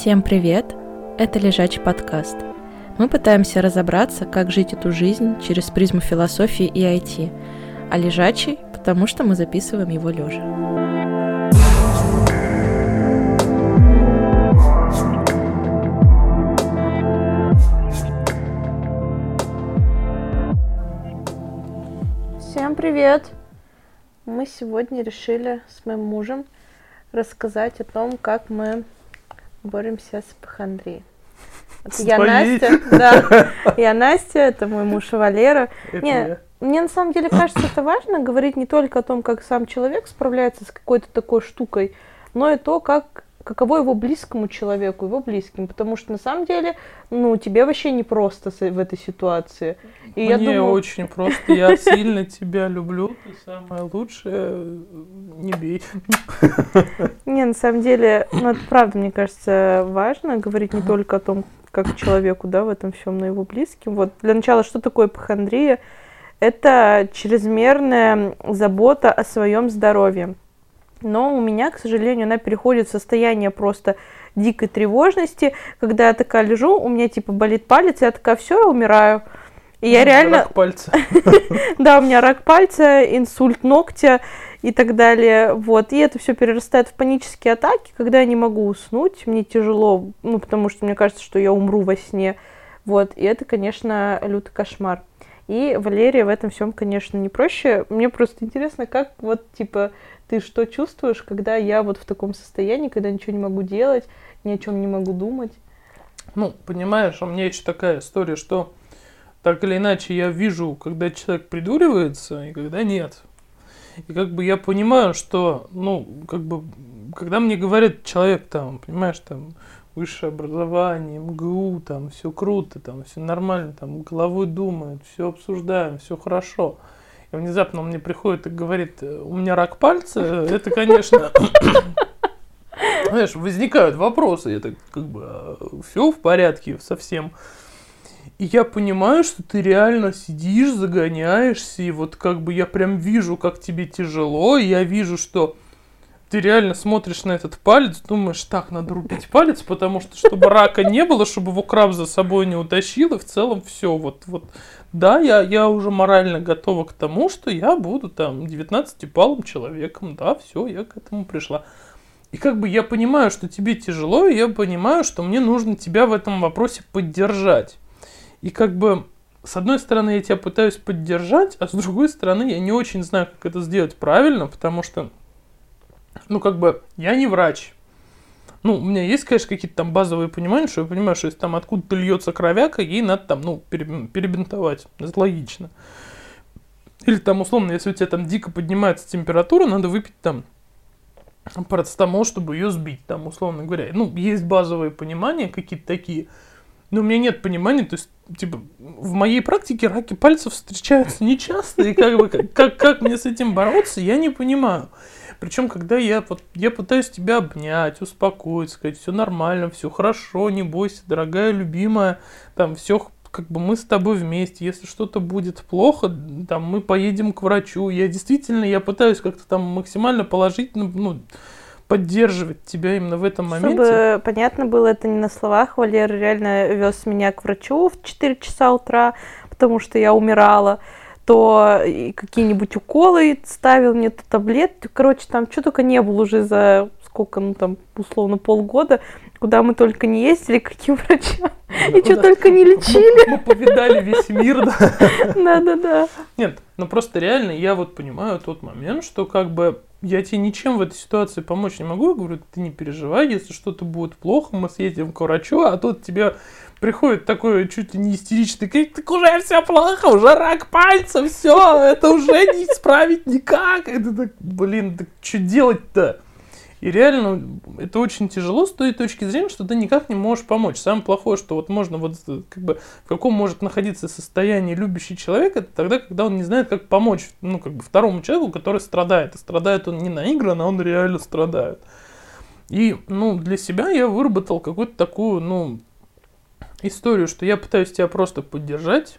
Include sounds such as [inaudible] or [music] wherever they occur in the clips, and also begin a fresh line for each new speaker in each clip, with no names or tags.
Всем привет! Это Лежачий подкаст. Мы пытаемся разобраться, как жить эту жизнь через призму философии и IT. А лежачий, потому что мы записываем его лежа.
Всем привет! Мы сегодня решили с моим мужем рассказать о том, как мы боремся с похондрией. Вот я? Настя, да, я Настя, это мой муж Валера.
Это
Не,
я.
мне на самом деле кажется, это важно говорить не только о том, как сам человек справляется с какой-то такой штукой, но и то, как каково его близкому человеку, его близким, потому что на самом деле, ну, тебе вообще не просто в этой ситуации. И я
Мне
думаю,
очень просто. Я сильно тебя люблю. Ты самое лучшее. Не бей.
Не, на самом деле, ну, это правда, мне кажется, важно говорить не только о том, как человеку, да, в этом всем, но и его близким. Вот для начала, что такое похондрия? Это чрезмерная забота о своем здоровье. Но у меня, к сожалению, она переходит в состояние просто дикой тревожности, когда я такая лежу, у меня типа болит палец, я такая, все, я умираю. И я реально...
Рак пальца. [laughs]
Да, у меня рак пальца, инсульт ногтя и так далее. Вот. И это все перерастает в панические атаки, когда я не могу уснуть, мне тяжело, ну, потому что мне кажется, что я умру во сне. Вот. И это, конечно, лютый кошмар. И Валерия в этом всем, конечно, не проще. Мне просто интересно, как вот, типа, ты что чувствуешь, когда я вот в таком состоянии, когда ничего не могу делать, ни о чем не могу думать.
Ну, понимаешь, у меня еще такая история, что так или иначе я вижу, когда человек придуривается и когда нет. И как бы я понимаю, что, ну, как бы, когда мне говорит человек там, понимаешь, там, высшее образование, МГУ, там, все круто, там, все нормально, там, головой думает, все обсуждаем, все хорошо. И внезапно он мне приходит и говорит, «Э, у меня рак пальца, это, конечно, [coughs] знаешь, возникают вопросы, так, как бы, все в порядке совсем. И я понимаю, что ты реально сидишь, загоняешься, и вот как бы я прям вижу, как тебе тяжело, и я вижу, что ты реально смотришь на этот палец, думаешь, так, надо рубить палец, потому что, чтобы рака не было, чтобы его краб за собой не утащил, и в целом все, вот, вот, да, я, я уже морально готова к тому, что я буду там 19-палым человеком, да, все, я к этому пришла. И как бы я понимаю, что тебе тяжело, и я понимаю, что мне нужно тебя в этом вопросе поддержать. И как бы, с одной стороны, я тебя пытаюсь поддержать, а с другой стороны, я не очень знаю, как это сделать правильно, потому что, ну, как бы, я не врач. Ну, у меня есть, конечно, какие-то там базовые понимания, что я понимаю, что если там откуда-то льется кровяка, ей надо там, ну, пере- перебинтовать. Это логично. Или там, условно, если у тебя там дико поднимается температура, надо выпить там парацетамол, чтобы ее сбить, там, условно говоря. Ну, есть базовые понимания какие-то такие, но у меня нет понимания, то есть, типа, в моей практике раки пальцев встречаются нечасто, и как бы, как, как, как мне с этим бороться, я не понимаю. Причем, когда я, вот, я пытаюсь тебя обнять, успокоить, сказать, все нормально, все хорошо, не бойся, дорогая, любимая, там, все, как бы мы с тобой вместе, если что-то будет плохо, там, мы поедем к врачу. Я действительно, я пытаюсь как-то там максимально положительно, ну, поддерживать тебя именно в этом моменте.
Чтобы понятно было, это не на словах. Валера реально вез меня к врачу в 4 часа утра, потому что я умирала. То и какие-нибудь уколы ставил мне, то таблетки. Короче, там что только не было уже за сколько, ну там, условно, полгода, куда мы только не ездили, [laughs] каким врачам. И что
Да.
только не лечили. [laughs]
Мы повидали весь мир, да. [laughs]
Да-да-да.
Нет, ну просто реально я вот понимаю тот момент, что как бы я тебе ничем в этой ситуации помочь не могу. Я говорю, ты не переживай, если что-то будет плохо, мы съездим к врачу, а тут тебе приходит такой чуть ли не истеричный крик, так уже все плохо, уже рак пальца, все, это уже не исправить никак. Ты так, блин, так что делать-то? И реально это очень тяжело с той точки зрения, что ты никак не можешь помочь. Самое плохое, что вот можно вот как бы в каком может находиться состоянии любящий человек, это тогда, когда он не знает, как помочь, ну, как бы второму человеку, который страдает. И страдает он не наигранно, а он реально страдает. И, ну, для себя я выработал какую-то такую, ну, историю, что я пытаюсь тебя просто поддержать,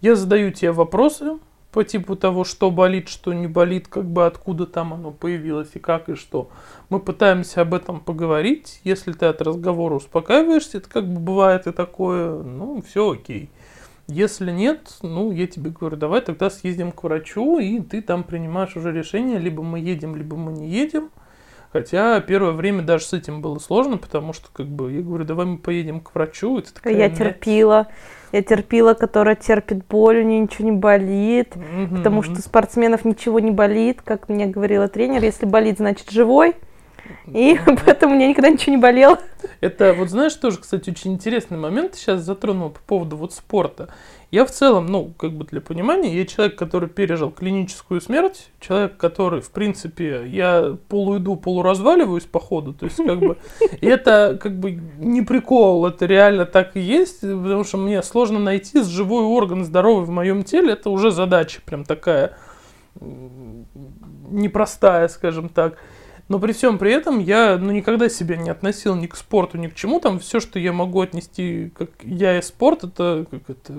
я задаю тебе вопросы, по типу того, что болит, что не болит, как бы откуда там оно появилось и как и что. Мы пытаемся об этом поговорить. Если ты от разговора успокаиваешься, это как бы бывает и такое, ну, все окей. Если нет, ну, я тебе говорю, давай тогда съездим к врачу, и ты там принимаешь уже решение, либо мы едем, либо мы не едем. Хотя первое время даже с этим было сложно, потому что, как бы, я говорю, давай мы поедем к врачу. Это
такая, я терпила. Я терпила, которая терпит боль, у нее ничего не болит, mm-hmm. потому что спортсменов ничего не болит, как мне говорила тренер. Если болит, значит живой. И [laughs] поэтому у меня никогда ничего не болело.
Это вот знаешь тоже, кстати, очень интересный момент сейчас затронул по поводу вот спорта. Я в целом, ну, как бы для понимания, я человек, который пережил клиническую смерть, человек, который, в принципе, я полуиду, полуразваливаюсь по ходу, то есть, как бы, это, как бы, не прикол, это реально так и есть, потому что мне сложно найти живой орган здоровый в моем теле, это уже задача прям такая непростая, скажем так. Но при всем при этом я ну, никогда себя не относил ни к спорту, ни к чему. Там все, что я могу отнести, как я и спорт, это, как это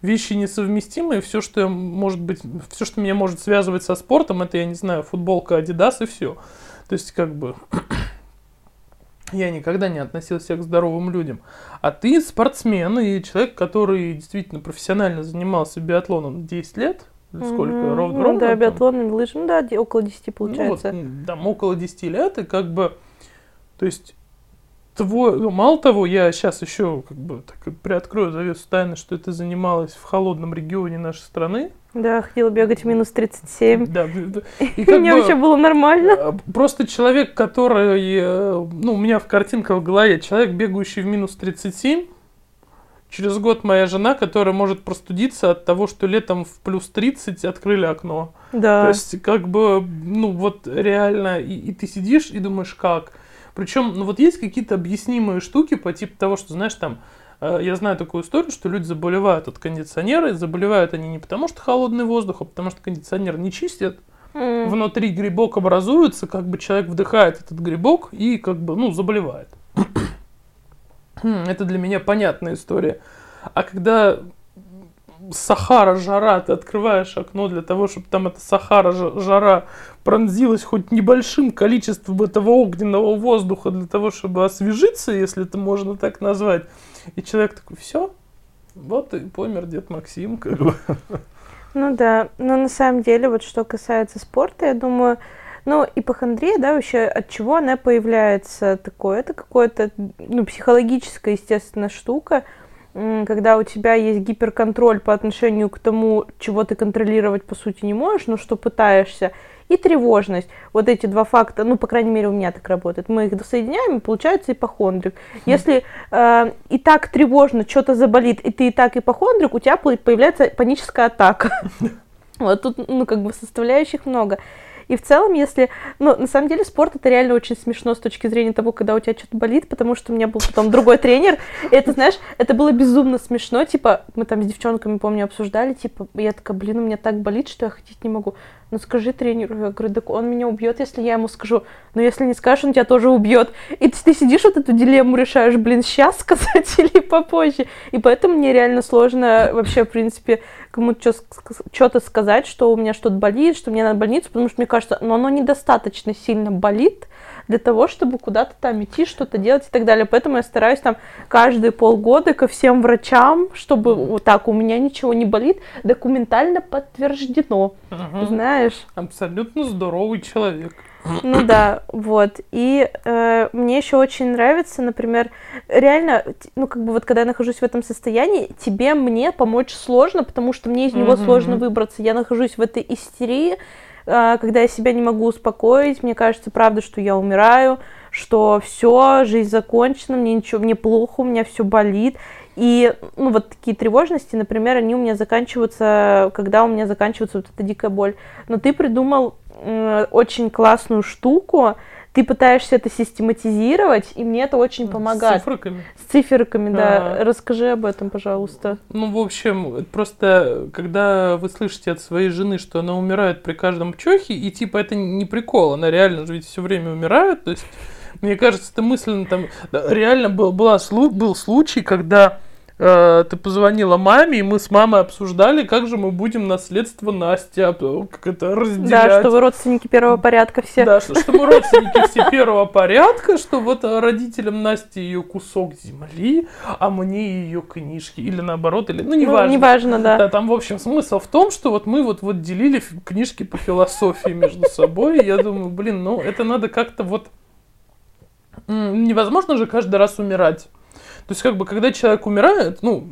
вещи несовместимые. Все, что я, может быть, все, что меня может связывать со спортом, это, я не знаю, футболка Adidas и все. То есть, как бы, [clears throat] я никогда не относился к здоровым людям. А ты спортсмен и человек, который действительно профессионально занимался биатлоном 10 лет, Сколько? Mm-hmm. Ровно,
ну,
ровно?
Да, биатлонными лыжами, ну да, около 10 получается.
Ну, вот, там около 10 лет, и как бы, то есть, твой, ну, мало того, я сейчас еще как бы так приоткрою завесу тайны, что ты занималась в холодном регионе нашей страны.
Да, ходила бегать в минус 37.
Да, [laughs]
и как Мне бы, вообще было нормально. А,
просто человек, который, э, ну, у меня в картинке в голове, человек, бегающий в минус 37, Через год моя жена, которая может простудиться от того, что летом в плюс 30 открыли окно.
Да.
То есть, как бы, ну вот реально, и, и ты сидишь и думаешь, как. Причем, ну вот есть какие-то объяснимые штуки по типу того, что, знаешь, там, э, я знаю такую историю, что люди заболевают от кондиционера, и заболевают они не потому, что холодный воздух, а потому что кондиционер не чистят. Mm. Внутри грибок образуется, как бы человек вдыхает этот грибок и как бы, ну, заболевает. Хм, это для меня понятная история. А когда Сахара, жара, ты открываешь окно для того, чтобы там эта Сахара, жара пронзилась хоть небольшим количеством этого огненного воздуха для того, чтобы освежиться, если это можно так назвать. И человек такой, все, вот и помер дед Максим, как бы.
Ну да, но на самом деле, вот что касается спорта, я думаю, ну, ипохондрия, да, вообще от чего она появляется такое? Это какое-то, ну, психологическая, естественно, штука, когда у тебя есть гиперконтроль по отношению к тому, чего ты контролировать по сути не можешь, но что пытаешься, и тревожность. Вот эти два факта, ну, по крайней мере, у меня так работает. Мы их соединяем, и получается ипохондрик. Хм. Если э, и так тревожно, что-то заболит, и ты и так ипохондрик, у тебя появляется паническая атака. [laughs] Вот тут, ну, как бы составляющих много. И в целом, если... Ну, на самом деле, спорт это реально очень смешно с точки зрения того, когда у тебя что-то болит, потому что у меня был потом другой тренер. И это, знаешь, это было безумно смешно. Типа, мы там с девчонками, помню, обсуждали, типа, я такая, блин, у меня так болит, что я ходить не могу ну скажи тренеру, я говорю, так он меня убьет, если я ему скажу, но если не скажешь, он тебя тоже убьет. И ты, ты сидишь вот эту дилемму решаешь, блин, сейчас [laughs] сказать или попозже. И поэтому мне реально сложно вообще, в принципе, кому-то что-то сказать, что у меня что-то болит, что мне надо в больницу, потому что мне кажется, но оно недостаточно сильно болит, для того, чтобы куда-то там идти, что-то делать и так далее. Поэтому я стараюсь там каждые полгода ко всем врачам, чтобы вот так, у меня ничего не болит, документально подтверждено. Угу. Знаешь?
Абсолютно здоровый человек.
Ну да, вот. И э, мне еще очень нравится, например, реально, ну как бы вот когда я нахожусь в этом состоянии, тебе мне помочь сложно, потому что мне из него mm-hmm. сложно выбраться. Я нахожусь в этой истерии, когда я себя не могу успокоить, мне кажется, правда, что я умираю, что все, жизнь закончена, мне ничего, мне плохо, у меня все болит. И, ну, вот такие тревожности, например, они у меня заканчиваются, когда у меня заканчивается вот эта дикая боль. Но ты придумал э, очень классную штуку, ты пытаешься это систематизировать, и мне это очень помогает.
С циферками?
С циферками, да. А... Расскажи об этом, пожалуйста.
Ну, в общем, просто когда вы слышите от своей жены, что она умирает при каждом чохе, и типа это не прикол, она реально же ведь все время умирает, то есть мне кажется, это мысленно там реально был, была, был случай, когда ты позвонила маме, и мы с мамой обсуждали, как же мы будем наследство Насти как это разделять.
Да, что вы родственники первого порядка все.
Да, что, что мы родственники все первого порядка, что вот родителям Насти ее кусок земли, а мне ее книжки. Или наоборот, или, ну, неважно.
Ну, неважно, да.
Да, там, в общем, смысл в том, что вот мы вот, вот делили книжки по философии между собой. И я думаю, блин, ну, это надо как-то вот... Невозможно же каждый раз умирать. То есть, как бы, когда человек умирает, ну,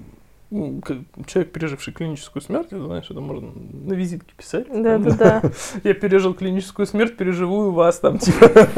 человек, переживший клиническую смерть, знаешь, это можно на визитке писать.
Да, да, да. [laughs]
Я пережил клиническую смерть, переживу и вас там, типа.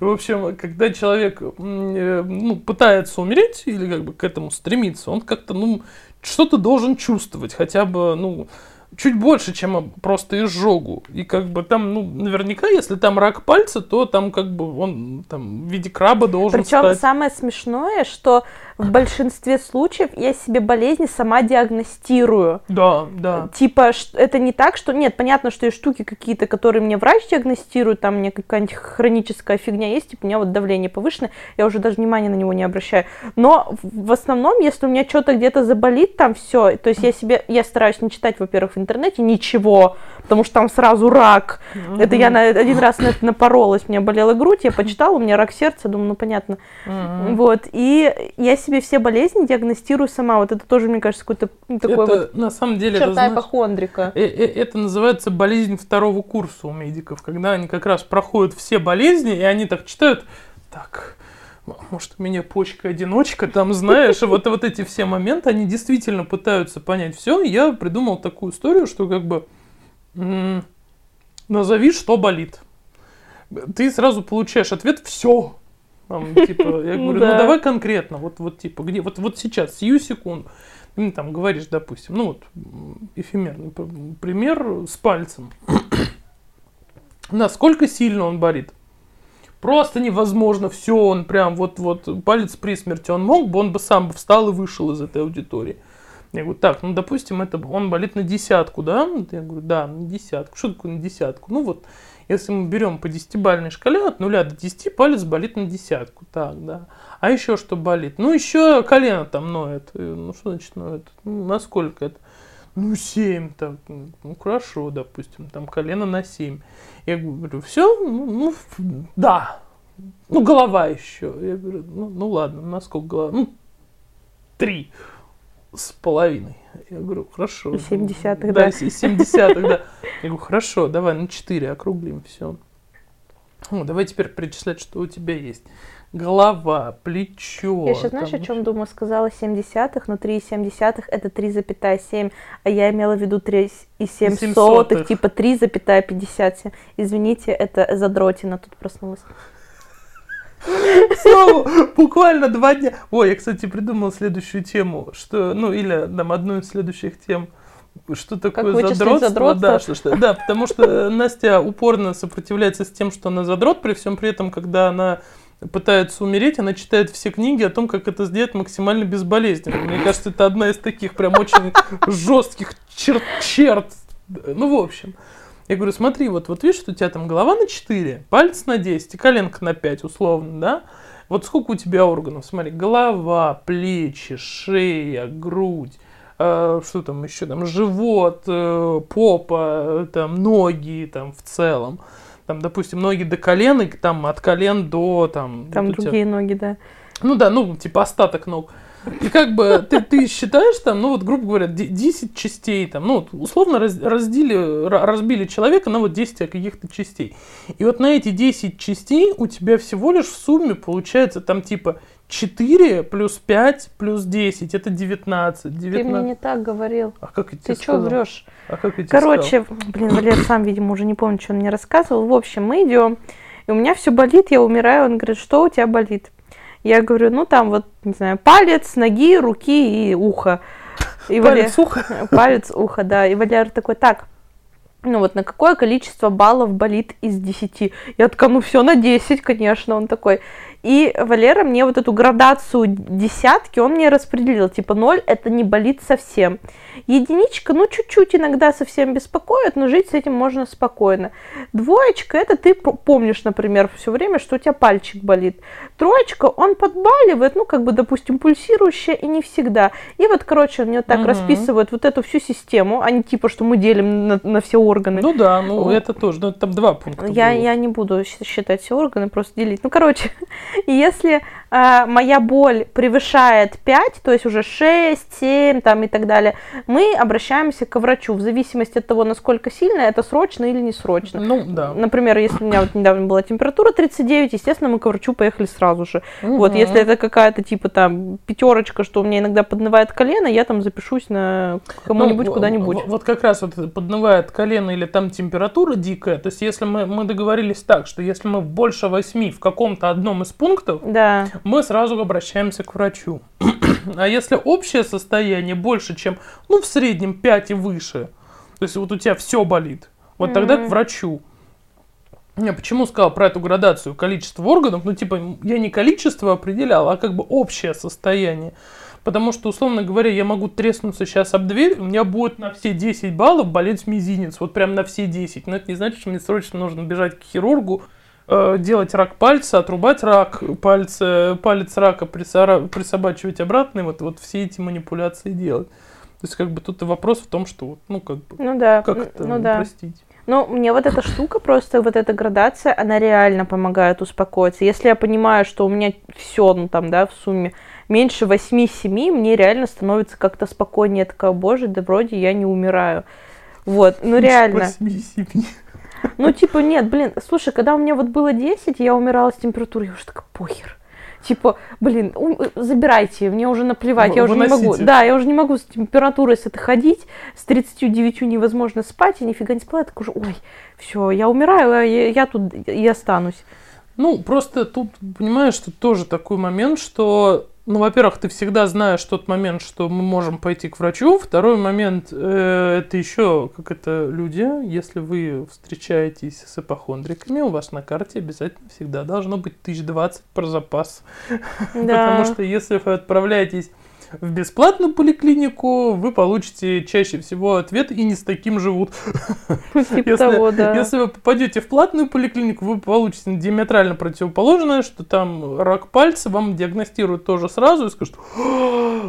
В общем, когда человек э, ну, пытается умереть или как бы к этому стремится, он как-то, ну, что-то должен чувствовать, хотя бы, ну, чуть больше, чем просто изжогу. И как бы там, ну, наверняка, если там рак пальца, то там как бы он там в виде краба должен
Причем
стать.
самое смешное, что в большинстве случаев я себе болезни сама диагностирую.
Да, да.
Типа, это не так, что... Нет, понятно, что есть штуки какие-то, которые мне врач диагностирует, там мне какая-нибудь хроническая фигня есть, типа, у меня вот давление повышенное, я уже даже внимания на него не обращаю. Но в основном, если у меня что-то где-то заболит, там все, то есть я себе... Я стараюсь не читать, во-первых, интернете ничего, потому что там сразу рак. Mm-hmm. Это я на, один раз на это напоролась, у меня болела грудь, я почитала, у меня рак сердца, думаю, ну понятно. Mm-hmm. Вот, и я себе все болезни диагностирую сама, вот это тоже, мне кажется, какой-то такой
это,
вот
на самом деле,
черта
это,
ипохондрика.
Э, э, это называется болезнь второго курса у медиков, когда они как раз проходят все болезни, и они так читают, так, может, у меня почка-одиночка, там, знаешь, вот, вот эти все моменты, они действительно пытаются понять все. Я придумал такую историю, что как бы назови, что болит. Ты сразу получаешь ответ «все». Там, типа, [laughs] я говорю, ну, да. ну давай конкретно, вот, вот типа, где, вот, вот сейчас, сию секунду. Ты там говоришь, допустим, ну вот, эфемерный пример с пальцем. [clears throat] Насколько сильно он болит? Просто невозможно, все, он прям вот, вот, палец при смерти, он мог бы, он бы сам встал и вышел из этой аудитории. Я говорю, так, ну, допустим, это он болит на десятку, да? Я говорю, да, на десятку. Что такое на десятку? Ну, вот, если мы берем по десятибальной шкале от нуля до десяти, палец болит на десятку. Так, да. А еще что болит? Ну, еще колено там ноет. Ну, что значит ноет? Ну, насколько это? Ну, 7, так, ну, хорошо, допустим, там колено на 7. Я говорю, все, ну, ну да, ну, голова еще. Я говорю, ну, ну ладно, насколько голова? Ну, 3 с половиной. Я говорю, хорошо.
Из 70-х,
да. Да, из 70-х, да. Я говорю, хорошо, давай на 4 округлим все. Ну, давай теперь перечислять, что у тебя есть. Голова, плечо.
Я сейчас, знаешь, о чем думаю? Сказала 70-х, но 3,7 это 3,7, а я имела в виду 3,7 сотых, типа 3,57. Извините, это задротина тут проснулась.
Снова буквально два дня. Ой, я, кстати, придумал следующую тему, что, ну, или там одну из следующих тем, что такое как задротство? задротство? Да, что, что, да, потому что Настя упорно сопротивляется с тем, что она задрот, при всем при этом, когда она пытается умереть, она читает все книги о том, как это сделать максимально безболезненно. Мне кажется, это одна из таких прям очень жестких черт, черт. Ну, в общем. Я говорю, смотри, вот, вот видишь, что у тебя там голова на 4, палец на 10 и коленка на 5, условно, да? Вот сколько у тебя органов? Смотри, голова, плечи, шея, грудь, э, что там еще там, живот, э, попа, там, ноги, там, в целом. Там, допустим, ноги до колен, и там от колен до, там...
Там вот другие тебя... ноги, да.
Ну да, ну, типа остаток ног. И как бы ты, ты считаешь там, ну вот, грубо говоря, 10 частей там, ну, условно раз, раздели, разбили человека на вот 10 каких-то частей. И вот на эти 10 частей у тебя всего лишь в сумме получается там типа 4 плюс 5 плюс 10, это 19. 19.
Ты мне не так говорил.
А как
тебе Ты что врешь?
А как тебе
Короче, сказал? блин, Валер сам, видимо, уже не помнит, что он мне рассказывал. В общем, мы идем, и у меня все болит, я умираю. Он говорит, что у тебя болит? Я говорю, ну там вот, не знаю, палец, ноги, руки и ухо.
И палец, Валер... ухо?
Палец, ухо, да. И Валер такой, так, ну вот на какое количество баллов болит из 10? Я такая, ну все на 10, конечно, он такой. И Валера мне вот эту градацию десятки, он мне распределил. Типа 0 это не болит совсем. Единичка, ну, чуть-чуть иногда совсем беспокоит, но жить с этим можно спокойно. Двоечка, это ты помнишь, например, все время, что у тебя пальчик болит. Троечка, он подбаливает, ну, как бы, допустим, пульсирующая и не всегда. И вот, короче, он мне так угу. расписывает вот эту всю систему, а не типа, что мы делим на, на все органы.
Ну да, ну это тоже, ну, там два пункта.
Я, я не буду считать все органы, просто делить. Ну, короче, [laughs] если э, моя боль превышает 5, то есть уже 6, 7 там и так далее, мы обращаемся к врачу в зависимости от того, насколько сильно это срочно или не срочно.
Ну, да.
Например, если у меня вот недавно была температура 39, естественно, мы к врачу поехали сразу же. Угу. Вот, если это какая-то типа там пятерочка, что у меня иногда поднывает колено, я там запишусь на кому-нибудь ну, куда-нибудь.
Вот как раз вот поднывает колено или там температура дикая, то есть если мы, мы договорились так, что если мы больше 8 в каком-то одном из пунктов,
да.
Мы сразу обращаемся к врачу. [clears throat] а если общее состояние больше, чем, ну, в среднем 5 и выше, то есть вот у тебя все болит, вот mm-hmm. тогда к врачу. Я почему сказал про эту градацию количества органов? Ну, типа, я не количество определял, а как бы общее состояние. Потому что, условно говоря, я могу треснуться сейчас об дверь, у меня будет на все 10 баллов болеть мизинец, вот прям на все 10. Но это не значит, что мне срочно нужно бежать к хирургу, делать рак пальца, отрубать рак пальца, палец рака присобачивать обратно, и вот, вот все эти манипуляции делать. То есть, как бы тут и вопрос в том, что, ну, как бы,
ну, да.
как это
ну, да.
простить.
Ну, мне вот эта штука просто, вот эта градация, она реально помогает успокоиться. Если я понимаю, что у меня все, ну, там, да, в сумме меньше 8-7, мне реально становится как-то спокойнее. Я такая, боже, да вроде я не умираю. Вот, ну реально.
8-7.
Ну, типа, нет, блин, слушай, когда у меня вот было 10, я умирала с температурой, я уже такая, похер. Типа, блин, ум, забирайте, мне уже наплевать, я уже не могу. Да, я уже не могу с температурой с этой ходить, с 39 невозможно спать, я нифига не спала, я так уже, ой, все, я умираю, а я, я тут и останусь.
Ну, просто тут, понимаешь, что тоже такой момент, что ну, во-первых, ты всегда знаешь тот момент, что мы можем пойти к врачу. Второй момент, э, это еще, как это люди, если вы встречаетесь с эпохондриками, у вас на карте обязательно всегда должно быть 1020 про запас. [laughs] Да. Потому что если вы отправляетесь в бесплатную поликлинику, вы получите чаще всего ответ и не с таким живут. [laughs]
Типа если, того, да.
если вы попадете в платную поликлинику, вы получите диаметрально противоположное, что там рак пальца, вам диагностируют тоже сразу и скажут,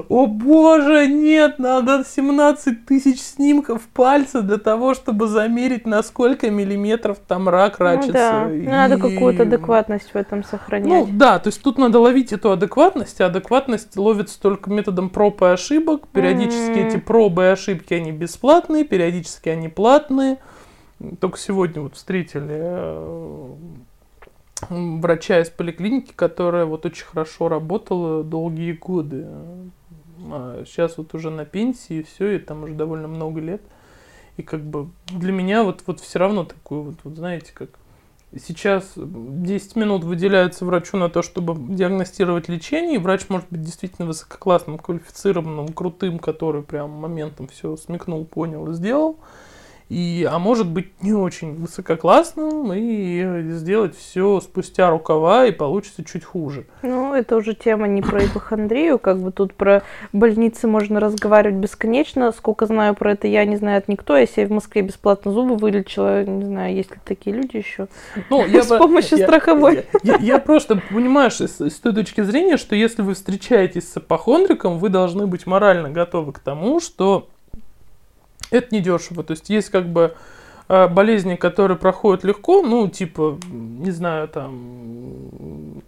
о боже, нет, надо 17 тысяч снимков пальца для того, чтобы замерить, на сколько миллиметров там рак рачится. Ну, да.
и... Надо какую-то адекватность в этом сохранять.
Ну да, то есть тут надо ловить эту адекватность, а адекватность ловится только методом методом проб и ошибок. Периодически mm-hmm. эти пробы и ошибки, они бесплатные, периодически они платные. Только сегодня вот встретили э, врача из поликлиники, которая вот очень хорошо работала долгие годы. А сейчас вот уже на пенсии и все, и там уже довольно много лет. И как бы для меня вот, вот все равно такое вот, вот знаете, как Сейчас 10 минут выделяется врачу на то, чтобы диагностировать лечение, и врач может быть действительно высококлассным, квалифицированным, крутым, который прям моментом все смекнул, понял и сделал и, а может быть не очень высококлассным и сделать все спустя рукава и получится чуть хуже.
Ну, это уже тема не про ипохондрию, как бы тут про больницы можно разговаривать бесконечно. Сколько знаю про это, я не знаю никто. Я себе в Москве бесплатно зубы вылечила, не знаю, есть ли такие люди еще. Ну, я, с помощью страховой.
Я, просто понимаю, с, с той точки зрения, что если вы встречаетесь с апохондриком, вы должны быть морально готовы к тому, что это не дешево. То есть есть как бы э, болезни, которые проходят легко, ну, типа, не знаю, там,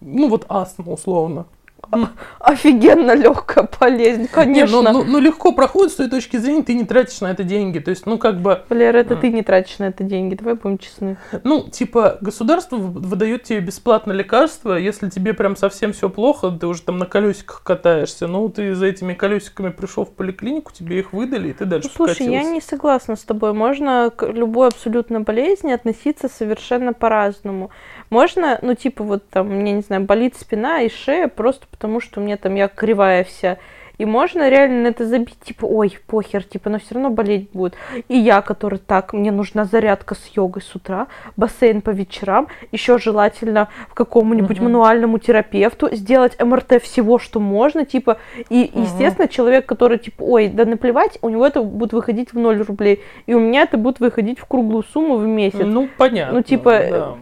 ну, вот астма условно [laughs]
офигенно легкая болезнь, конечно.
Не, ну, ну, ну, легко проходит с той точки зрения, ты не тратишь на это деньги. То есть, ну, как бы...
Валера, это ты не тратишь на это деньги, давай будем честны.
Ну, типа, государство выдает тебе бесплатно лекарства, если тебе прям совсем все плохо, ты уже там на колесиках катаешься, ну, ты за этими колесиками пришел в поликлинику, тебе их выдали, и ты дальше ну,
Слушай, покатился. я не согласна с тобой. Можно к любой абсолютно болезни относиться совершенно по-разному. Можно, ну, типа, вот там, мне не знаю, болит спина и шея просто потому, что у меня там я кривая вся. И можно реально на это забить, типа, ой, похер, типа, но все равно болеть будет. И я, который так, мне нужна зарядка с йогой с утра, бассейн по вечерам, еще желательно в какому-нибудь угу. мануальному терапевту, сделать МРТ всего, что можно, типа, и, угу. естественно, человек, который, типа, ой, да наплевать, у него это будет выходить в 0 рублей, и у меня это будет выходить в круглую сумму в месяц.
Ну, понятно.
Ну, типа, да.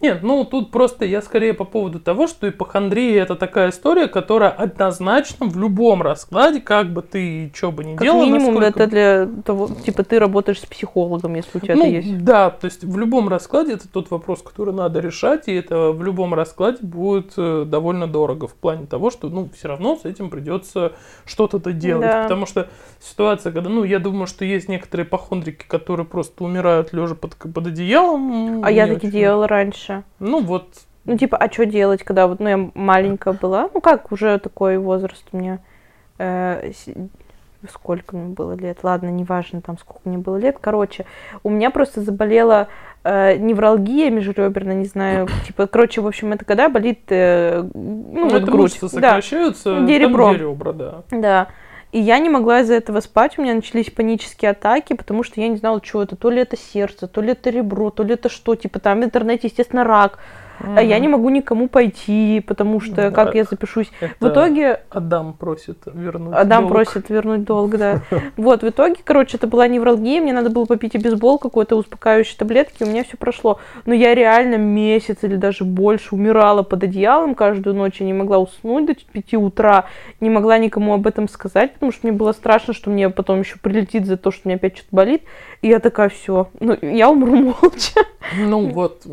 Нет, ну тут просто я скорее по поводу того, что ипохондрия это такая история, которая однозначно в любом раскладе, как бы ты что бы ни
как
делал.
минимум насколько... это для того, типа ты работаешь с психологом, если у тебя
ну,
это есть.
Да, то есть в любом раскладе это тот вопрос, который надо решать, и это в любом раскладе будет э, довольно дорого в плане того, что ну все равно с этим придется что-то делать, да. потому что ситуация, когда, ну я думаю, что есть некоторые ипохондрики, которые просто умирают лежа под, под одеялом.
А я таки делала раньше.
Ну вот.
Ну типа, а что делать, когда вот ну, я маленькая была? Ну как уже такой возраст у меня? Э, сколько мне было лет? Ладно, неважно там сколько мне было лет. Короче, у меня просто заболела э, невралгия межреберная, не знаю, [laughs] типа, короче, в общем, это когда болит э, ну, ну вот грудь.
сокращаются,
да. где ребро.
Где ребра, да.
Да. И я не могла из-за этого спать, у меня начались панические атаки, потому что я не знала, что это. То ли это сердце, то ли это ребро, то ли это что. Типа там в интернете, естественно, рак. Mm-hmm. А я не могу никому пойти, потому что да. как я запишусь. В итоге...
Адам просит вернуть
Адам
долг.
просит вернуть долг, да. [laughs] Вот, в итоге, короче, это была невралгия, мне надо было попить обезбол, какой-то успокаивающей таблетки, у меня все прошло. Но я реально месяц или даже больше умирала под одеялом каждую ночь, я не могла уснуть до 5 утра, не могла никому об этом сказать, потому что мне было страшно, что мне потом еще прилетит за то, что мне опять что-то болит. И я такая, все, ну, я умру [laughs] молча.
Ну вот,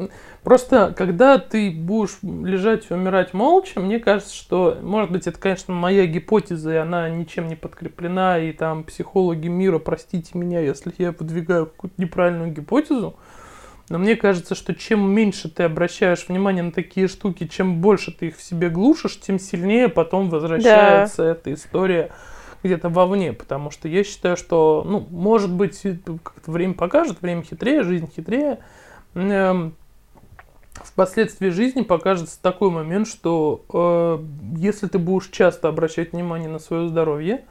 Просто, когда ты будешь лежать и умирать молча, мне кажется, что, может быть, это, конечно, моя гипотеза, и она ничем не подкреплена, и там психологи мира, простите меня, если я выдвигаю какую-то неправильную гипотезу, но мне кажется, что чем меньше ты обращаешь внимание на такие штуки, чем больше ты их в себе глушишь, тем сильнее потом возвращается да. эта история где-то вовне, потому что я считаю, что, ну, может быть, время покажет, время хитрее, жизнь хитрее, впоследствии жизни покажется такой момент, что э, если ты будешь часто обращать внимание на свое здоровье,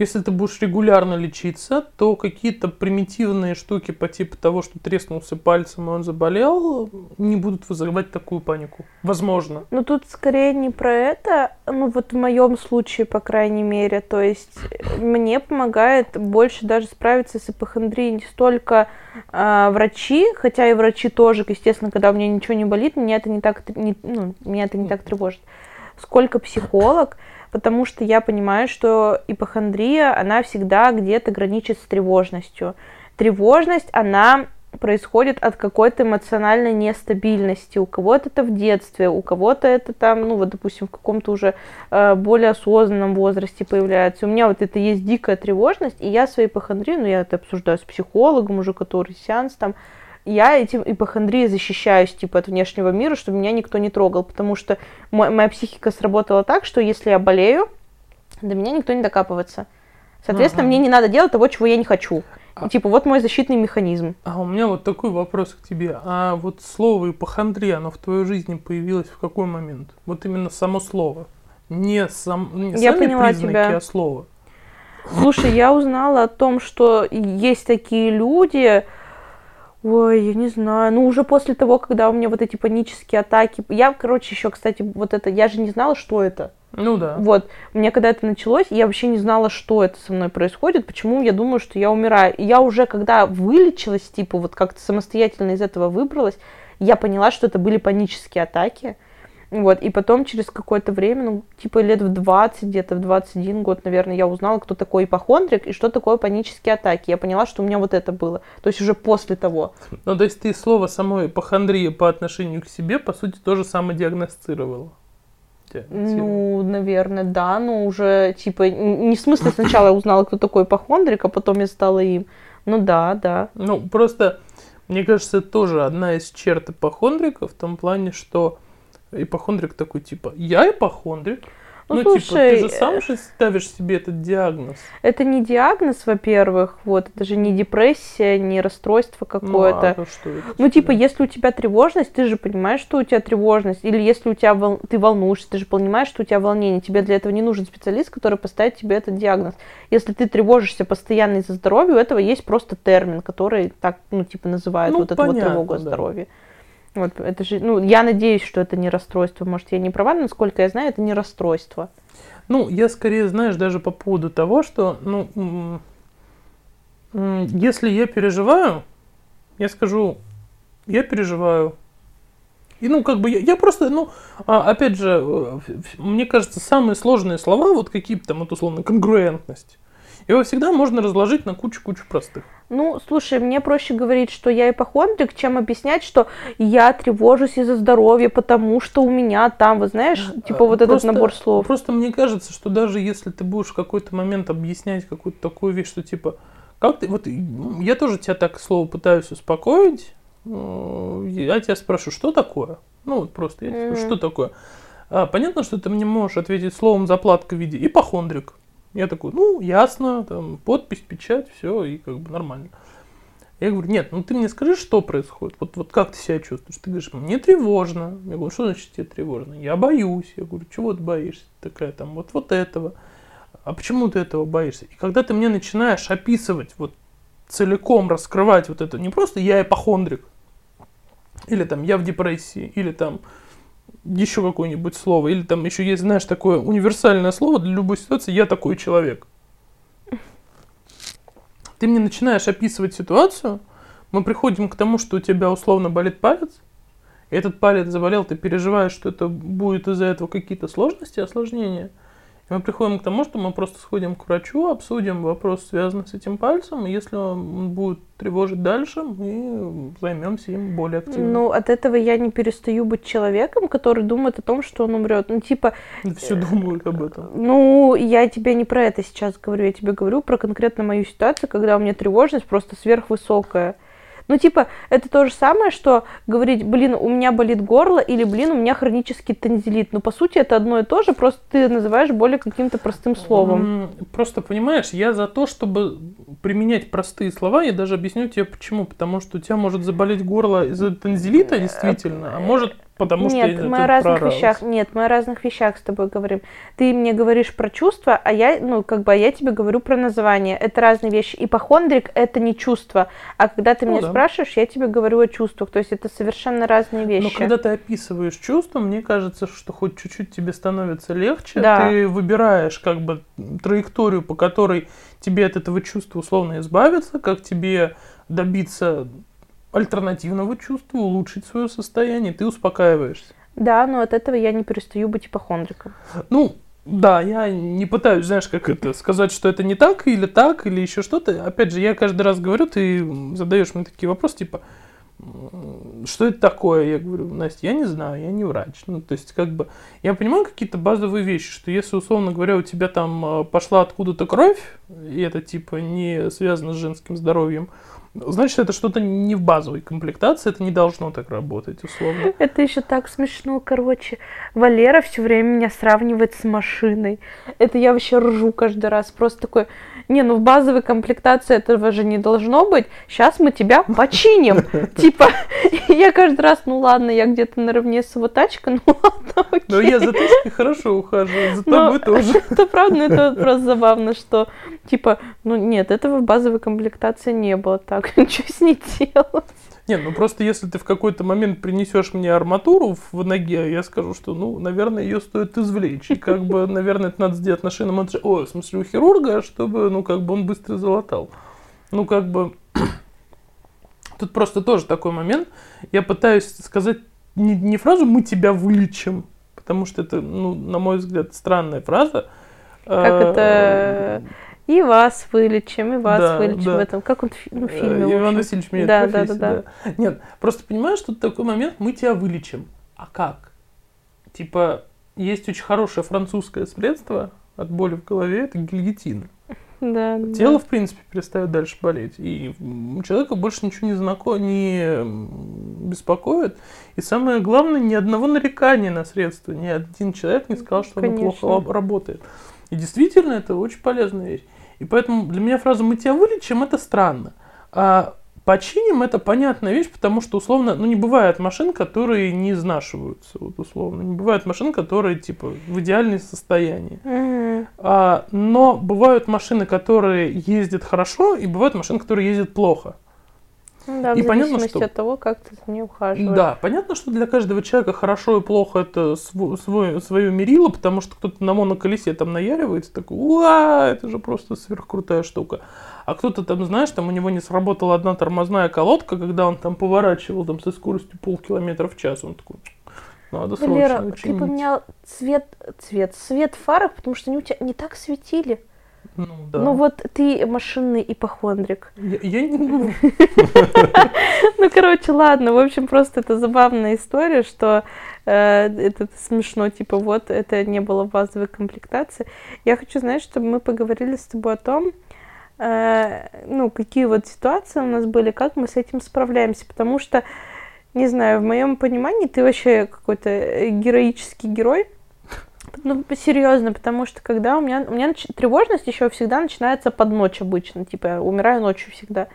если ты будешь регулярно лечиться, то какие-то примитивные штуки по типу того, что треснулся пальцем и он заболел, не будут вызывать такую панику. Возможно.
Ну тут скорее не про это, ну вот в моем случае, по крайней мере, то есть мне помогает больше даже справиться с ипохондрией не столько э, врачи, хотя и врачи тоже, естественно, когда у меня ничего не болит, меня это не так, не, ну, меня это не так тревожит, сколько психолог, потому что я понимаю, что ипохондрия, она всегда где-то граничит с тревожностью. Тревожность, она происходит от какой-то эмоциональной нестабильности. У кого-то это в детстве, у кого-то это там, ну вот, допустим, в каком-то уже э, более осознанном возрасте появляется. У меня вот это есть дикая тревожность, и я своей ипохондрии, ну я это обсуждаю с психологом уже, который сеанс там, я этим ипохондрией защищаюсь, типа, от внешнего мира, чтобы меня никто не трогал, потому что мой, моя психика сработала так, что если я болею, до меня никто не докапывается. Соответственно, ага. мне не надо делать того, чего я не хочу. А... типа, вот мой защитный механизм.
А у меня вот такой вопрос к тебе. А вот слово ипохондрия, оно в твоей жизни появилось в какой момент? Вот именно само слово. Не, сам, не я сами поняла признаки, тебя. а слово.
Слушай, я узнала о том, что есть такие люди, Ой, я не знаю. Ну, уже после того, когда у меня вот эти панические атаки... Я, короче, еще, кстати, вот это... Я же не знала, что это.
Ну да.
Вот. Меня когда это началось, я вообще не знала, что это со мной происходит, почему я думаю, что я умираю. И я уже, когда вылечилась, типа, вот как-то самостоятельно из этого выбралась, я поняла, что это были панические атаки. Вот, и потом через какое-то время, ну, типа лет в 20, где-то в 21 год, наверное, я узнала, кто такой ипохондрик и что такое панические атаки. Я поняла, что у меня вот это было. То есть уже после того.
Ну, то есть ты слово самой ипохондрия по отношению к себе, по сути, тоже самодиагностировала.
Ну, наверное, да, но уже, типа, не в смысле сначала я узнала, кто такой ипохондрик, а потом я стала им. Ну да, да.
Ну, просто, мне кажется, тоже одна из черт ипохондрика в том плане, что ипохондрик такой, типа, я ипохондрик,
Ну,
Ну,
слушай,
типа, ты же сам же ставишь себе этот диагноз.
это не диагноз, во-первых, вот, это же не депрессия, не расстройство
Ну,
какое-то.
а то что это?
Ну, типа, если у тебя тревожность, ты же понимаешь, что у тебя тревожность. Или если у тебя вол- ты волнуешься, ты же понимаешь, что у тебя волнение. Тебе для этого не нужен специалист, который поставит тебе этот диагноз. Если ты тревожишься постоянно из-за здоровья, у этого есть просто термин, который так, ну, типа, называют
Ну,
вот эту вот
понятно,
тревогу о
да.
Вот, это же, ну, я надеюсь, что это не расстройство. Может, я не права, но, насколько я знаю, это не расстройство.
Ну, я скорее, знаешь, даже по поводу того, что, ну, если я переживаю, я скажу, я переживаю. И, ну, как бы, я, я просто, ну, а, опять же, э, мне кажется, самые сложные слова, вот какие-то там, вот, условно, конгруентность, его всегда можно разложить на кучу-кучу простых.
Ну, слушай, мне проще говорить, что я ипохондрик, чем объяснять, что я тревожусь из-за здоровья, потому что у меня там, вот знаешь, типа
А,
вот этот
просто-
набор слов.
Просто мне кажется, что даже если ты будешь в какой-то момент объяснять какую-то такую вещь, что типа, как ты, вот м, я тоже тебя так слово пытаюсь успокоить, э, я тебя спрашиваю, что такое? Ну вот просто, я тебя
Мгм.
что такое? А, понятно, что ты мне можешь ответить словом заплатка в виде ипохондрик. Я такой, ну, ясно, там, подпись, печать, все, и как бы нормально. Я говорю, нет, ну ты мне скажи, что происходит, вот, вот как ты себя чувствуешь? Ты говоришь, мне тревожно. Я говорю, что значит тебе тревожно? Я боюсь. Я говорю, чего ты боишься? Такая там, вот, вот этого. А почему ты этого боишься? И когда ты мне начинаешь описывать, вот целиком раскрывать вот это, не просто я ипохондрик, или там я в депрессии, или там еще какое-нибудь слово, или там еще есть, знаешь, такое универсальное слово для любой ситуации, я такой человек. Ты мне начинаешь описывать ситуацию, мы приходим к тому, что у тебя условно болит палец, и этот палец заболел, ты переживаешь, что это будет из-за этого какие-то сложности, осложнения. Мы приходим к тому, что мы просто сходим к врачу, обсудим вопрос, связанный с этим пальцем, и если он будет тревожить дальше, мы займемся им более активно.
Ну, от этого я не перестаю быть человеком, который думает о том, что он умрет. Ну, типа,
Все думают об этом.
ну, я тебе не про это сейчас говорю, я тебе говорю про конкретно мою ситуацию, когда у меня тревожность просто сверхвысокая. Ну, типа, это то же самое, что говорить, блин, у меня болит горло, или, блин, у меня хронический танзелит. Ну, по сути, это одно и то же, просто ты называешь более каким-то простым словом.
Просто понимаешь, я за то, чтобы применять простые слова, я даже объясню тебе почему. Потому что у тебя может заболеть горло из-за танзелита, действительно, а может потому что
Нет,
знаю,
мы о разных
прооралась.
вещах. Нет, мы о разных вещах с тобой говорим. Ты мне говоришь про чувства, а я, ну, как бы, а я тебе говорю про название. Это разные вещи. Ипохондрик – это не чувство. А когда ты
Ну
меня
да.
спрашиваешь, я тебе говорю о чувствах. То есть это совершенно разные вещи.
Но когда ты описываешь чувства, мне кажется, что хоть чуть-чуть тебе становится легче.
Да.
Ты выбираешь как бы траекторию, по которой тебе от этого чувства условно избавиться, как тебе добиться альтернативного чувства, улучшить свое состояние, ты успокаиваешься.
Да, но от этого я не перестаю быть ипохондриком.
Ну, да, я не пытаюсь, знаешь, как это, сказать, что это не так, или так, или еще что-то. Опять же, я каждый раз говорю, ты задаешь мне такие вопросы, типа, что это такое? Я говорю, Настя, я не знаю, я не врач. Ну, то есть, как бы, я понимаю какие-то базовые вещи, что если, условно говоря, у тебя там э, пошла откуда-то кровь, и это, типа, не связано с женским здоровьем, значит, это что-то не в базовой комплектации, это не должно так работать, условно.
Это еще так смешно, короче. Валера все время меня сравнивает с машиной. Это я вообще ржу каждый раз. Просто такой, не, ну в базовой комплектации этого же не должно быть. Сейчас мы тебя починим. [laughs] Типа, я каждый раз, ну ладно, я где-то наравне с его тачкой, [laughs] ну ладно, окей.
Но я за тачкой хорошо ухаживаю, за тобой тоже. [laughs]
Это правда, это просто забавно, что, типа, ну нет, этого в базовой комплектации не было. Так, [laughs] что с ней делать?
Нет, ну просто если ты в какой-то момент принесешь мне арматуру в ноге, я скажу, что, ну, наверное, ее стоит извлечь. И как бы, наверное, это надо сделать на шейном монтаже. О, в смысле, у хирурга, чтобы, ну, как бы он быстро залатал. Ну, как бы... [clears throat] Тут просто тоже такой момент. Я пытаюсь сказать не, не фразу «мы тебя вылечим», потому что это, ну, на мой взгляд, странная фраза.
Как
А,
это И вас вылечим, и вас
Да,
вылечим
да.
в этом. Как он ну, в
Э,
фильме? в
Иван
общем.
Васильевич меняет
Да, да,
профессию,
да,
да. Нет, просто понимаешь, тут такой момент, мы тебя вылечим. А как? Типа, есть очень хорошее французское средство от боли в голове, это гильотин.
Да, да.
Тело, в принципе, перестает дальше болеть. И человека больше ничего не знакомо, не беспокоит. И самое главное, ни одного нарекания на средства. Ни один человек не сказал, что
Конечно.
оно плохо работает. И действительно, это очень полезная вещь. И поэтому для меня фраза «мы тебя вылечим» — это странно. А починим — это понятная вещь, потому что, условно, ну, не бывает машин, которые не изнашиваются, вот условно. Не бывает машин, которые, типа, в идеальном состоянии.
Мгм.
А, но бывают машины, которые ездят хорошо, и бывают машины, которые ездят плохо.
Да, в
И понятно,
зависимости
что-
от того, как ты за ней ухаживаешь.
Да, понятно, что для каждого человека хорошо и плохо это сво- свой, свое мерило, потому что кто-то на моноколесе там наяривается, такой, уа, это же просто сверхкрутая штука. А кто-то там, знаешь, там у него не сработала одна тормозная колодка, когда он там поворачивал там со скоростью полкилометра в час, он такой, надо срочно
Лера, ты
чинить».
поменял цвет, цвет, свет в фарах, потому что они у тебя не так светили.
Ну, да.
Ну вот ты машинный ипохондрик.
я, я не [laughs] ну,
короче, ладно. В общем, просто это забавная история, что э, это смешно, типа, вот, это не было базовой комплектации. Я хочу, знаешь, чтобы мы поговорили с тобой о том, э, ну, какие вот ситуации у нас были, как мы с этим справляемся, потому что, не знаю, в моем понимании ты вообще какой-то э, героический герой, ну, серьезно, потому что когда у меня, у меня нач- тревожность еще всегда начинается под ночь обычно, типа я умираю ночью всегда.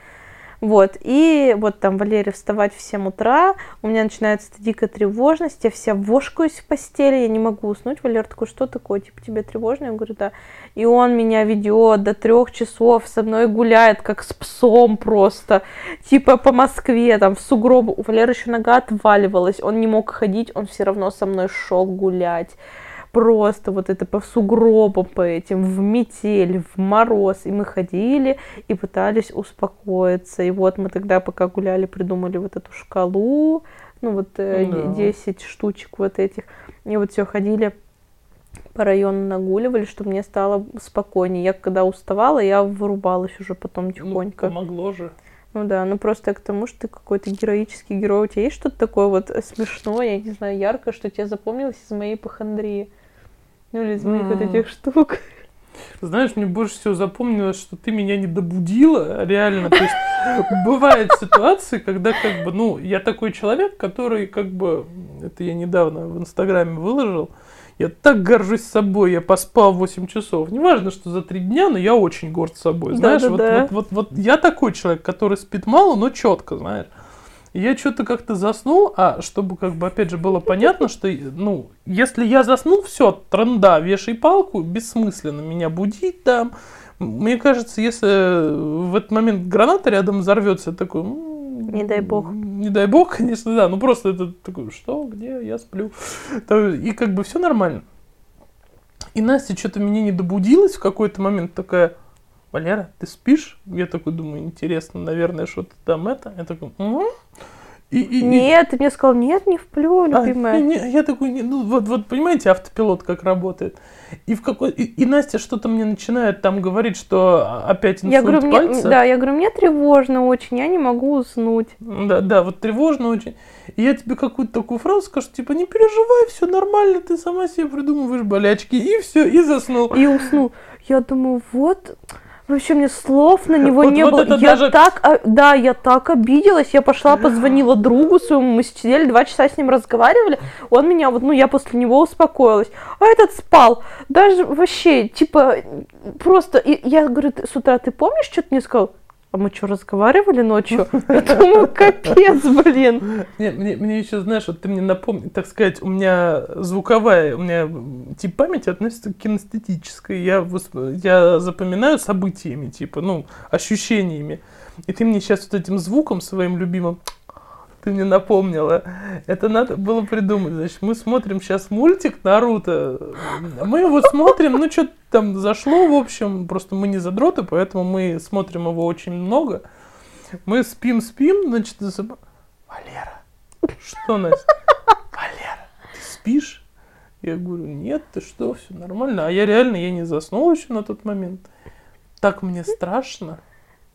Вот, и вот там Валерия вставать в 7 утра, у меня начинается эта дикая тревожность, я вся вошкаюсь в постели, я не могу уснуть. Валер такой, что такое, типа тебе тревожно? Я говорю, да. И он меня ведет до трех часов, со мной гуляет, как с псом просто, типа по Москве, там в сугробы. У Валеры еще нога отваливалась, он не мог ходить, он все равно со мной шел гулять просто вот это по сугробам, по этим, в метель, в мороз. И мы ходили и пытались успокоиться. И вот мы тогда, пока гуляли, придумали вот эту шкалу, ну вот э,
Да.
10 штучек вот этих. И вот все ходили по району нагуливали, чтобы мне стало спокойнее. Я когда уставала, я вырубалась уже потом
ну,
тихонько.
помогло же.
Ну да, ну просто к тому, что ты какой-то героический герой. У тебя есть что-то такое вот смешное, я не знаю, яркое, что тебе запомнилось из моей похандрии? Из моих вот этих штук.
Знаешь, мне больше всего запомнилось, что ты меня не добудила, реально. То есть бывают ситуации, когда как бы, ну, я такой человек, который как бы, это я недавно в Инстаграме выложил, я так горжусь собой, я поспал 8 часов. Неважно, что за 3 дня, но я очень горд собой. Знаешь, вот,
Да-да-да.
вот, вот, вот я такой человек, который спит мало, но четко, знаешь. И я что-то как-то заснул, а чтобы как бы опять же было понятно, что ну если я заснул, все, тренда, вешай палку, бессмысленно меня будить там. Мне кажется, если в этот момент граната рядом взорвется, я такой, «М,
Не дай бог.
Не дай бог, конечно, да. Ну просто это такой, что, где, я сплю. И как бы все нормально. И Настя что-то меня не добудилась в какой-то момент, такая, Валера, ты спишь? Я такой думаю, интересно, наверное, что-то там это. Я такой, «М?» и, и- и-
Нет, ты мне сказал, нет, не вплю,
а,
любимая.
не, не, я такой, не, ну вот, вот понимаете, автопилот как работает. И в какой и, и Настя что-то мне начинает там говорить, что опять инсульт
Я говорю, мне,
пальца.
да, я говорю, мне тревожно очень, я не могу уснуть.
Да, да, вот тревожно очень. И я тебе какую-то такую фразу скажу, типа, не переживай, все нормально, ты сама себе придумываешь болячки, и все, и заснул.
И уснул. Я думаю, вот, вообще мне слов на него
Вот-
не
вот
было. Я
даже-
так, да, я так обиделась. Я пошла, позвонила другу своему, мы сидели два часа с ним разговаривали. Он меня, вот, ну, я после него успокоилась. А этот спал. Даже вообще, типа, просто, и я говорю, «Ты с утра ты помнишь, что ты мне сказал? А мы что, разговаривали ночью? [laughs] Я думаю, капец, блин.
Не, мне, мне еще, знаешь, вот ты мне напомни, так сказать, у меня звуковая, у меня тип памяти относится к кинестетической. Я, я запоминаю событиями, типа, ну, ощущениями. И ты мне сейчас вот этим звуком своим любимым ты мне напомнила. Это надо было придумать. Значит, мы смотрим сейчас мультик Наруто. Мы его смотрим, ну, что-то там зашло, в общем. Просто мы не задроты, поэтому мы смотрим его очень много. Мы спим-спим, значит, засыпаем. Валера, что, Настя? Валера, ты спишь? Я говорю, нет, ты что, все нормально. А я реально, я не заснул еще на тот момент. Так мне страшно.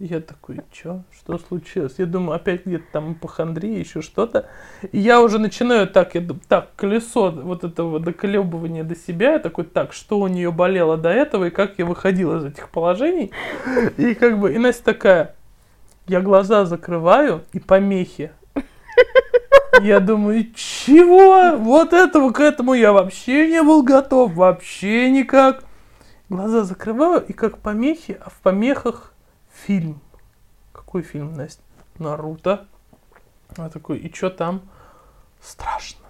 Я такой, что? Что случилось? Я думаю, опять где-то там похандрия, еще что-то. И я уже начинаю так, я думаю, так, колесо вот этого доколебывания до себя. Я такой, так, что у нее болело до этого и как я выходила из этих положений. И как бы, и Настя такая, я глаза закрываю и помехи. Я думаю, чего? Вот этого к этому я вообще не был готов, вообще никак. Глаза закрываю, и как помехи, а в помехах фильм. Какой фильм, Настя? Наруто. А такой, и что там? Страшно.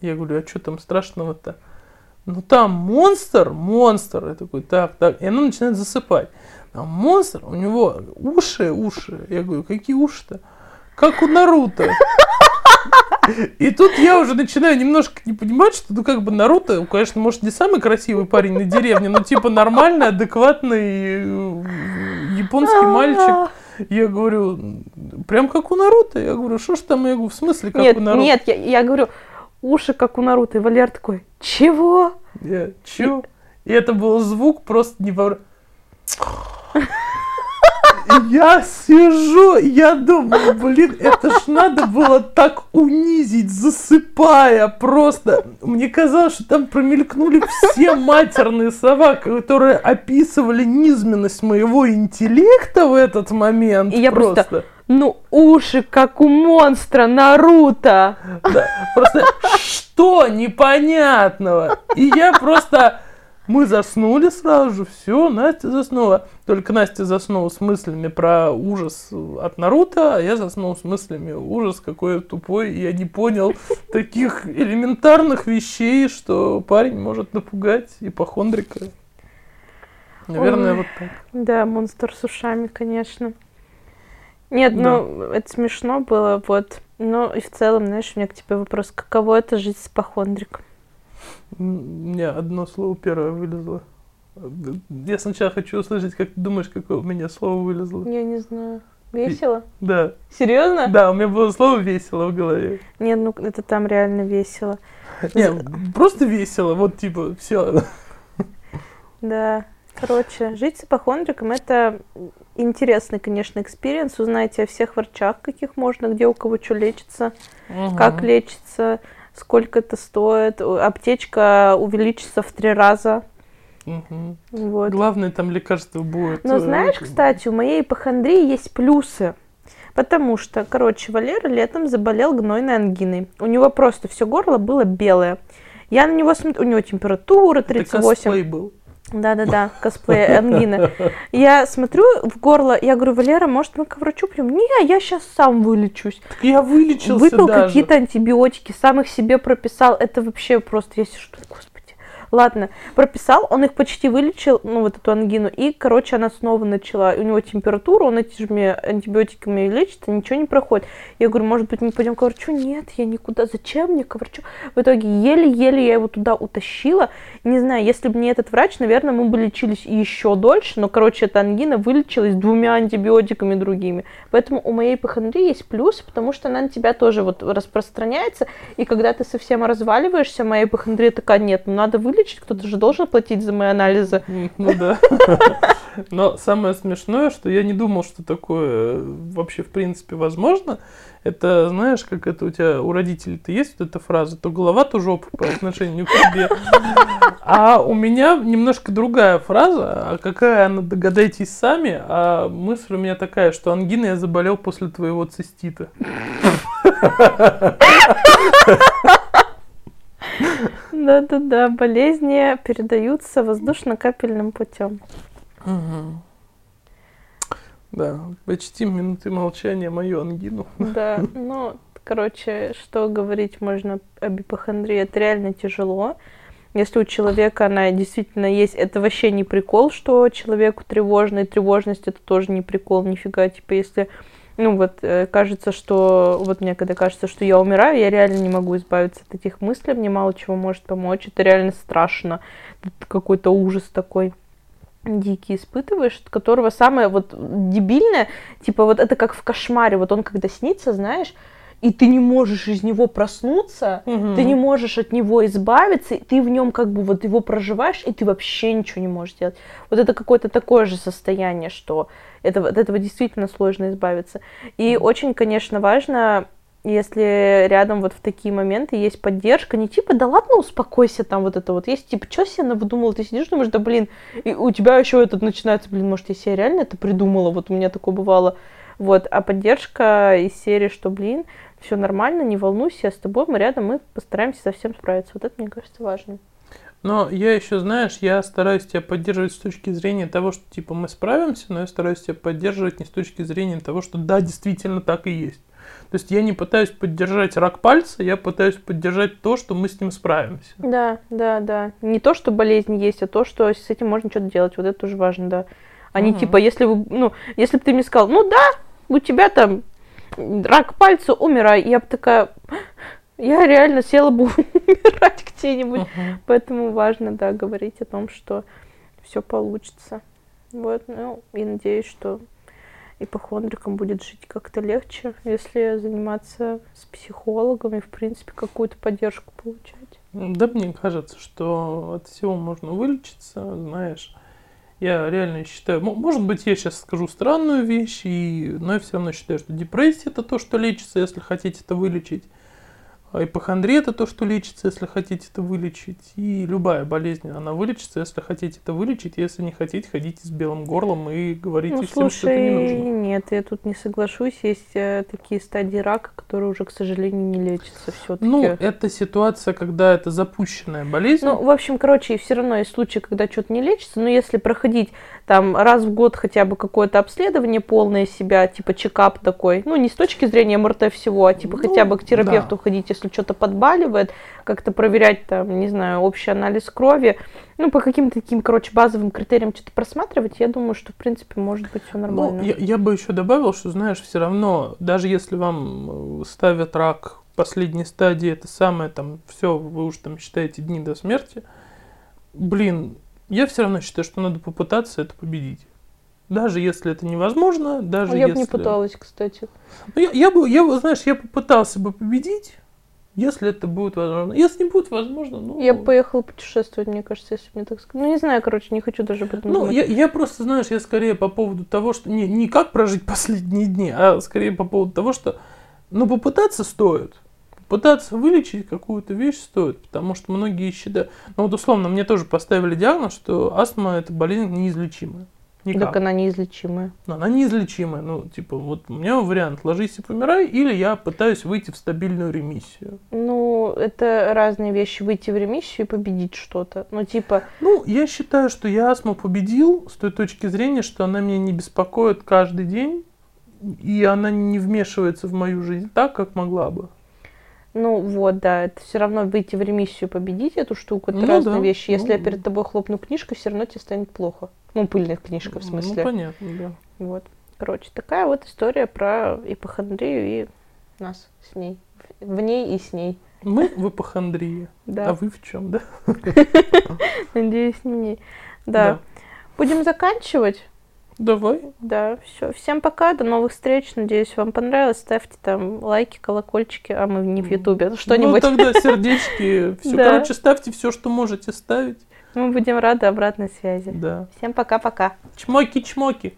Я говорю, а что там страшного-то? Ну там монстр, монстр. Я такой, так, так. И она начинает засыпать. Там монстр, у него уши, уши. Я говорю, какие уши-то? Как у Наруто. И тут я уже начинаю немножко не понимать, что, ну, как бы Наруто, конечно, может, не самый красивый парень на деревне, но, типа, нормальный, адекватный э, японский мальчик. Я говорю, прям как у Наруто. Я говорю, что ж там, я говорю, в смысле, как
нет,
у Наруто?
Нет, я, я говорю, уши, как у Наруто. И Валер такой, чего?
Я, чё? И это был звук просто не я сижу, я думаю, блин, это ж надо было так унизить, засыпая просто. Мне казалось, что там промелькнули все матерные слова, которые описывали низменность моего интеллекта в этот момент.
И я просто, просто ну, уши, как у монстра Наруто.
Да, просто что непонятного? И я просто мы заснули сразу же, все, Настя заснула. Только Настя заснула с мыслями про ужас от Наруто, а я заснул с мыслями ужас какой тупой. Я не понял [laughs] таких элементарных вещей, что парень может напугать ипохондрика. Наверное, Ой, вот так.
Да, монстр с ушами, конечно. Нет, да. ну, это смешно было, вот. Но и в целом, знаешь, у меня к тебе вопрос, каково это жить с ипохондриком?
У меня одно слово первое вылезло. Я сначала хочу услышать, как ты думаешь, какое у меня слово вылезло.
Я не знаю. Весело?
И, да.
Серьезно?
Да, у меня было слово весело в голове.
Нет, ну это там реально весело. [laughs]
Не, просто весело, вот типа, все.
Да. Короче, жить с ипохондриком это интересный, конечно, experience. Узнайте о всех врачах, каких можно, где у кого что лечится, угу. как лечится сколько это стоит. Аптечка увеличится в три раза.
Угу. Вот. Главное, там лекарство будет.
Но знаешь, кстати, у моей ипохондрии есть плюсы. Потому что, короче, Валера летом заболел гнойной ангиной. У него просто все горло было белое. Я на него смотрю, у него температура 38. Это
был.
Да-да-да, косплей ангины. Я смотрю в горло, я говорю, Валера, может мы к врачу прям? Не, я сейчас сам вылечусь.
Так я вылечился
Выпил какие-то антибиотики, сам их себе прописал. Это вообще просто, я сижу, господи, Ладно, прописал, он их почти вылечил, ну, вот эту ангину, и, короче, она снова начала, у него температура, он этими антибиотиками лечится, ничего не проходит. Я говорю, может быть, мы пойдем к врачу? Нет, я никуда, зачем мне к врачу? В итоге еле-еле я его туда утащила. Не знаю, если бы не этот врач, наверное, мы бы лечились еще дольше, но, короче, эта ангина вылечилась двумя антибиотиками другими. Поэтому у моей ипохондрии есть плюс, потому что она на тебя тоже вот распространяется, и когда ты совсем разваливаешься, моя ипохондрия такая, нет, ну надо вылечить, вылечить, кто-то же должен платить за мои анализы. [laughs]
Ну да. Но самое смешное, что я не думал, что такое вообще в принципе возможно. Это, знаешь, как это у тебя, у родителей-то есть вот эта фраза, то голова, то жопа по отношению к тебе. А у меня немножко другая фраза, а какая она, догадайтесь сами, а мысль у меня такая, что ангина я заболел после твоего цистита. [laughs]
Да-да-да, болезни передаются воздушно-капельным путем.
Угу. Да, почтим минуты молчания мою ангину.
Да, ну, короче, что говорить можно об ипохондрии, это реально тяжело. Если у человека она действительно есть, это вообще не прикол, что человеку тревожно, и тревожность это тоже не прикол, нифига. Типа, если ну вот э, кажется, что вот мне когда кажется, что я умираю, я реально не могу избавиться от этих мыслей, мне мало чего может помочь, это реально страшно, какой-то ужас такой дикий испытываешь, от которого самое вот дебильное, типа вот это как в кошмаре, вот он когда снится, знаешь, и ты не можешь из него проснуться, угу. ты не можешь от него избавиться, и ты в нем как бы вот его проживаешь, и ты вообще ничего не можешь делать. Вот это какое-то такое же состояние, что это, от этого действительно сложно избавиться. И очень, конечно, важно если рядом вот в такие моменты есть поддержка, не типа, да ладно, успокойся, там вот это вот есть, типа, что себе выдумала, ты сидишь, думаешь, да блин, и у тебя еще этот начинается, блин, может, я себе реально это придумала, вот у меня такое бывало, Вот, а поддержка из серии, что, блин, все нормально, не волнуйся, с тобой, мы рядом, мы постараемся со всем справиться. Вот это, мне кажется, важно.
Но я еще, знаешь, я стараюсь тебя поддерживать с точки зрения того, что типа мы справимся, но я стараюсь тебя поддерживать не с точки зрения того, что да, действительно так и есть. То есть я не пытаюсь поддержать рак пальца, я пытаюсь поддержать то, что мы с ним справимся.
Да, да, да. Не то, что болезнь есть, а то, что с этим можно что-то делать. Вот это тоже важно, да. А не типа, если вы, ну, если бы ты мне сказал, ну да, у тебя там рак пальца, умирай. Я бы такая, я реально села бы [laughs] умирать где-нибудь. Uh-huh. Поэтому важно, да, говорить о том, что все получится. Вот, ну, и надеюсь, что ипохондрикам будет жить как-то легче, если заниматься с психологом и, в принципе, какую-то поддержку получать.
Да, мне кажется, что от всего можно вылечиться, знаешь. Я реально считаю, может быть, я сейчас скажу странную вещь, и, но я все равно считаю, что депрессия это то, что лечится, если хотите это вылечить. А ипохондрия это то, что лечится, если хотите это вылечить. И любая болезнь, она вылечится, если хотите это вылечить. Если не хотите, ходите с белым горлом и говорите ну, всем, слушай, что это не нужно.
Нет, я тут не соглашусь. Есть э, такие стадии рака, которые уже, к сожалению, не лечатся все-таки.
Ну, это ситуация, когда это запущенная болезнь.
Ну, в общем, короче, все равно есть случаи, когда что-то не лечится. Но если проходить там раз в год хотя бы какое-то обследование полное себя, типа чекап такой, ну, не с точки зрения МРТ всего, а типа ну, хотя бы к терапевту да. ходить, если что-то подбаливает, как-то проверять там, не знаю, общий анализ крови, ну, по каким-то таким, короче, базовым критериям что-то просматривать, я думаю, что, в принципе, может быть все нормально.
Ну, я, я бы еще добавил, что, знаешь, все равно, даже если вам э, ставят рак последней стадии, это самое там, все, вы уж там считаете дни до смерти, блин, я все равно считаю, что надо попытаться это победить. Даже если это невозможно, даже а
я
если...
бы не пыталась, кстати.
Ну, я, я бы, я знаешь, я попытался бы победить, если это будет возможно. Если не будет возможно, ну...
Я поехала путешествовать, мне кажется, если мне так сказать. Ну, не знаю, короче, не хочу даже об этом
Ну, я, я просто, знаешь, я скорее по поводу того, что... Не, не как прожить [laughs] последние дни, а скорее по поводу того, что... Ну, попытаться стоит. Попытаться вылечить какую-то вещь стоит, потому что многие считают... Ну, вот условно, мне тоже поставили диагноз, что астма – это болезнь неизлечимая.
Никак. Так она неизлечимая.
Она неизлечимая. Ну, типа, вот у меня вариант ложись и помирай, или я пытаюсь выйти в стабильную ремиссию.
Ну, это разные вещи. Выйти в ремиссию и победить что-то. Ну, типа...
Ну, я считаю, что я астму победил с той точки зрения, что она меня не беспокоит каждый день, и она не вмешивается в мою жизнь так, как могла бы.
Ну вот, да, это все равно выйти в ремиссию, победить эту штуку, это ну, разные да. вещи. Если ну, я перед тобой хлопну книжкой, все равно тебе станет плохо. Ну, пыльная книжка, в ну, смысле.
Ну, понятно, да.
Вот. Короче, такая вот история про ипохондрию и нас с ней. В ней и с ней.
Мы в ипохондрии. Да. А вы в чем, да? [laughs]
Надеюсь, не мне. Да. Будем заканчивать.
Давай.
Да, все. Всем пока, до новых встреч. Надеюсь, вам понравилось. Ставьте там лайки, колокольчики, а мы не в Ютубе. Ну, что-нибудь.
Ну, тогда сердечки. [laughs] Все, да. короче, ставьте все, что можете ставить.
Мы будем рады обратной связи.
Да.
Всем пока-пока.
Чмоки-чмоки.